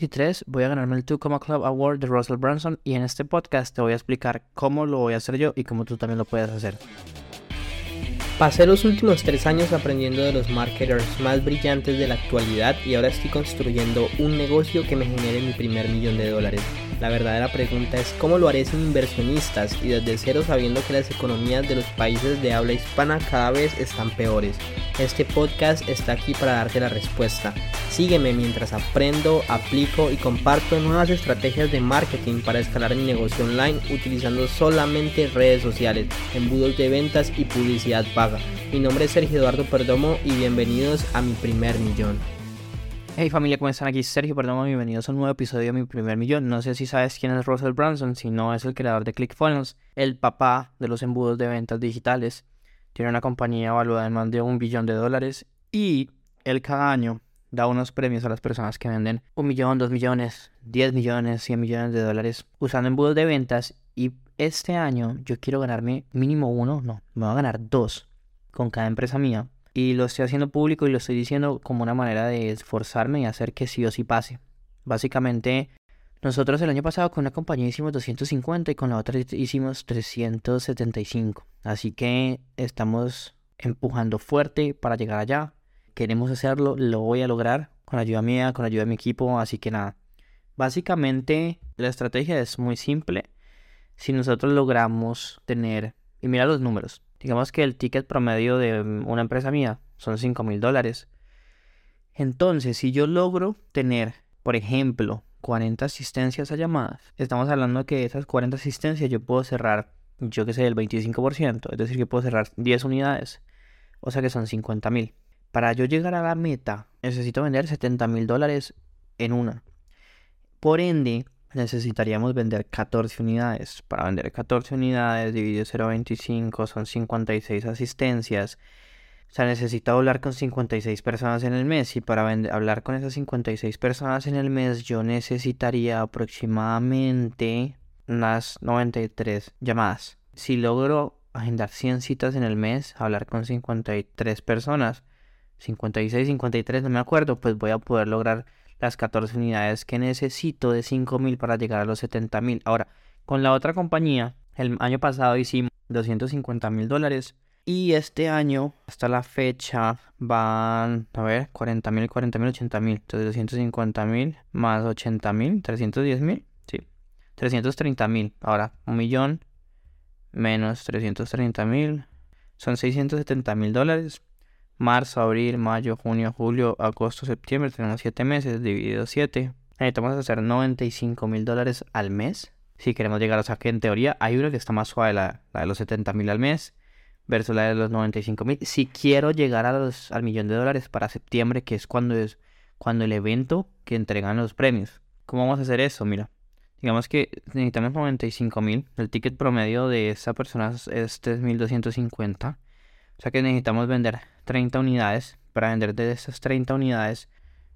2023 voy a ganarme el Two Comma Club Award de Russell Brunson y en este podcast te voy a explicar cómo lo voy a hacer yo y cómo tú también lo puedes hacer. Pasé los últimos tres años aprendiendo de los marketers más brillantes de la actualidad y ahora estoy construyendo un negocio que me genere mi primer millón de dólares. La verdadera pregunta es cómo lo haré sin inversionistas y desde cero sabiendo que las economías de los países de habla hispana cada vez están peores. Este podcast está aquí para darte la respuesta. Sígueme mientras aprendo, aplico y comparto nuevas estrategias de marketing para escalar mi negocio online utilizando solamente redes sociales, embudos de ventas y publicidad paga. Mi nombre es Sergio Eduardo Perdomo y bienvenidos a mi primer millón. Hey familia, ¿cómo están? Aquí Sergio Perdomo, bienvenidos a un nuevo episodio de Mi Primer Millón. No sé si sabes quién es Russell Brunson, si no es el creador de ClickFunnels, el papá de los embudos de ventas digitales. Tiene una compañía valuada en más de un billón de dólares y él cada año da unos premios a las personas que venden un millón, dos millones, diez millones, cien millones de dólares usando embudos de ventas y este año yo quiero ganarme mínimo uno, no, me voy a ganar dos con cada empresa mía y lo estoy haciendo público y lo estoy diciendo como una manera de esforzarme y hacer que sí o sí pase. Básicamente, nosotros el año pasado con una compañía hicimos 250 y con la otra hicimos 375. Así que estamos empujando fuerte para llegar allá. Queremos hacerlo, lo voy a lograr con ayuda mía, con ayuda de mi equipo. Así que nada, básicamente la estrategia es muy simple. Si nosotros logramos tener, y mira los números, Digamos que el ticket promedio de una empresa mía son 5 mil dólares. Entonces, si yo logro tener, por ejemplo, 40 asistencias a llamadas, estamos hablando que esas 40 asistencias yo puedo cerrar, yo que sé, el 25%, es decir, que puedo cerrar 10 unidades, o sea que son 50 mil. Para yo llegar a la meta, necesito vender 70 mil dólares en una. Por ende, necesitaríamos vender 14 unidades. Para vender 14 unidades dividido 0.25 son 56 asistencias. O sea, necesito hablar con 56 personas en el mes y para hablar con esas 56 personas en el mes yo necesitaría aproximadamente unas 93 llamadas. Si logro agendar 100 citas en el mes, hablar con 53 personas, 56, 53, no me acuerdo, pues voy a poder lograr las 14 unidades que necesito de 5.000 para llegar a los 70.000. Ahora, con la otra compañía, el año pasado hicimos 250 mil dólares. Y este año, hasta la fecha, van, a ver, 40 mil, 40 mil, 80 mil. Entonces, 250 mil más 80 mil, 310 mil. Sí, 330 mil. Ahora, un millón menos 330 mil. Son 670 mil dólares marzo, abril, mayo, junio, julio, agosto, septiembre, tenemos 7 meses, dividido 7. Necesitamos hacer 95 mil dólares al mes. Si queremos llegar, o sea que en teoría hay una que está más suave, la, de los 70 mil al mes, versus la de los 95 mil. Si quiero llegar a los, al millón de dólares para septiembre, que es cuando es cuando el evento que entregan los premios. ¿Cómo vamos a hacer eso? Mira, digamos que necesitamos 95 mil. El ticket promedio de esa persona es 3.250. O sea que necesitamos vender 30 unidades. Para vender de esas 30 unidades,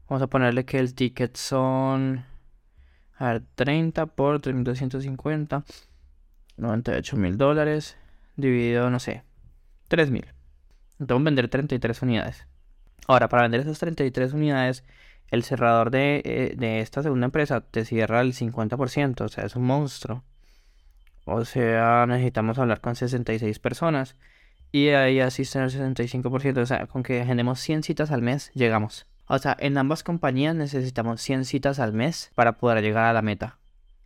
vamos a ponerle que el ticket son. A ver, 30 por 3.250. 98 mil dólares. Dividido, no sé, 3 mil. Entonces vender 33 unidades. Ahora, para vender esas 33 unidades, el cerrador de, eh, de, esta segunda empresa te cierra el 50%, o sea, es un monstruo. O sea, necesitamos hablar con 66 personas y ahí asisten el 65%. O sea, con que agendemos 100 citas al mes, llegamos. O sea, en ambas compañías necesitamos 100 citas al mes para poder llegar a la meta.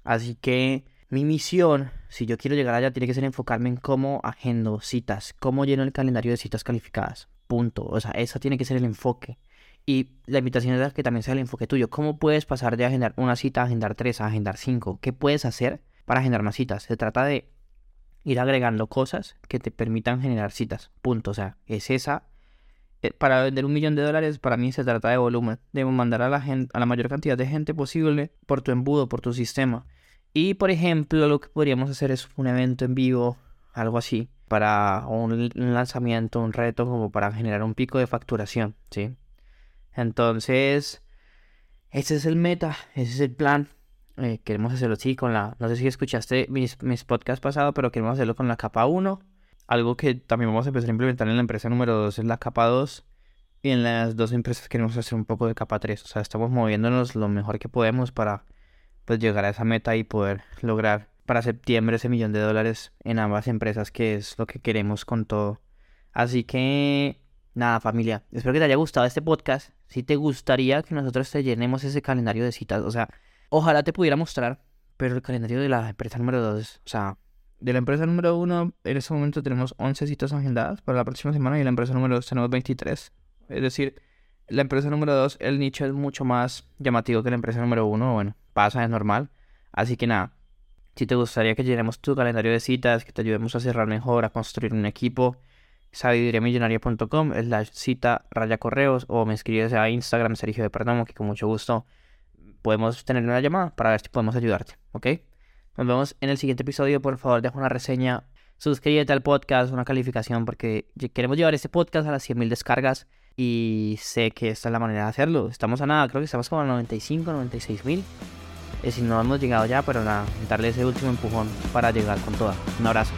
Así que mi misión, si yo quiero llegar allá, tiene que ser enfocarme en cómo agendo citas, cómo lleno el calendario de citas calificadas. Punto. O sea, eso tiene que ser el enfoque. Y la invitación es que también sea el enfoque tuyo. ¿Cómo puedes pasar de agendar una cita a agendar tres, a agendar cinco? ¿Qué puedes hacer para agendar más citas? Se trata de ir agregando cosas que te permitan generar citas. Punto. O sea, es esa. Eh, para vender un millón de dólares, para mí se trata de volumen. De mandar a la, gente, a la mayor cantidad de gente posible por tu embudo, por tu sistema. Y por ejemplo, lo que podríamos hacer es un evento en vivo, algo así, para un lanzamiento, un reto, como para generar un pico de facturación, ¿sí? Entonces, ese es el meta, ese es el plan. Eh, queremos hacerlo así con la... No sé si escuchaste mis, mis podcasts pasados, pero queremos hacerlo con la capa 1. Algo que también vamos a empezar a implementar en la empresa número 2 es la capa 2. Y en las dos empresas queremos hacer un poco de capa 3. O sea, estamos moviéndonos lo mejor que podemos para pues llegar a esa meta y poder lograr para septiembre ese millón de dólares en ambas empresas, que es lo que queremos con todo. Así que, nada, familia, espero que te haya gustado este podcast. Si te gustaría que nosotros te llenemos ese calendario de citas, o sea, ojalá te pudiera mostrar, pero el calendario de la empresa número 2, o sea, de la empresa número 1, en este momento tenemos 11 citas agendadas para la próxima semana y la empresa número 2 tenemos 23. Es decir, la empresa número 2, el nicho es mucho más llamativo que la empresa número 1, bueno, pasa, es normal. Así que nada, si te gustaría que llenemos tu calendario de citas, que te ayudemos a cerrar mejor, a construir un equipo, sabiduriamillonaria.com la cita raya correos o me escribes a Instagram Sergio de Perdomo que con mucho gusto podemos tener una llamada para ver si podemos ayudarte, ¿ok? Nos vemos en el siguiente episodio, por favor deja una reseña, suscríbete al podcast, una calificación porque queremos llevar este podcast a las 100.000 descargas y sé que esta es la manera de hacerlo. Estamos a nada, creo que estamos como a 95, 96.000 si no hemos llegado ya, pero nada, darle ese último empujón para llegar con toda. Un abrazo.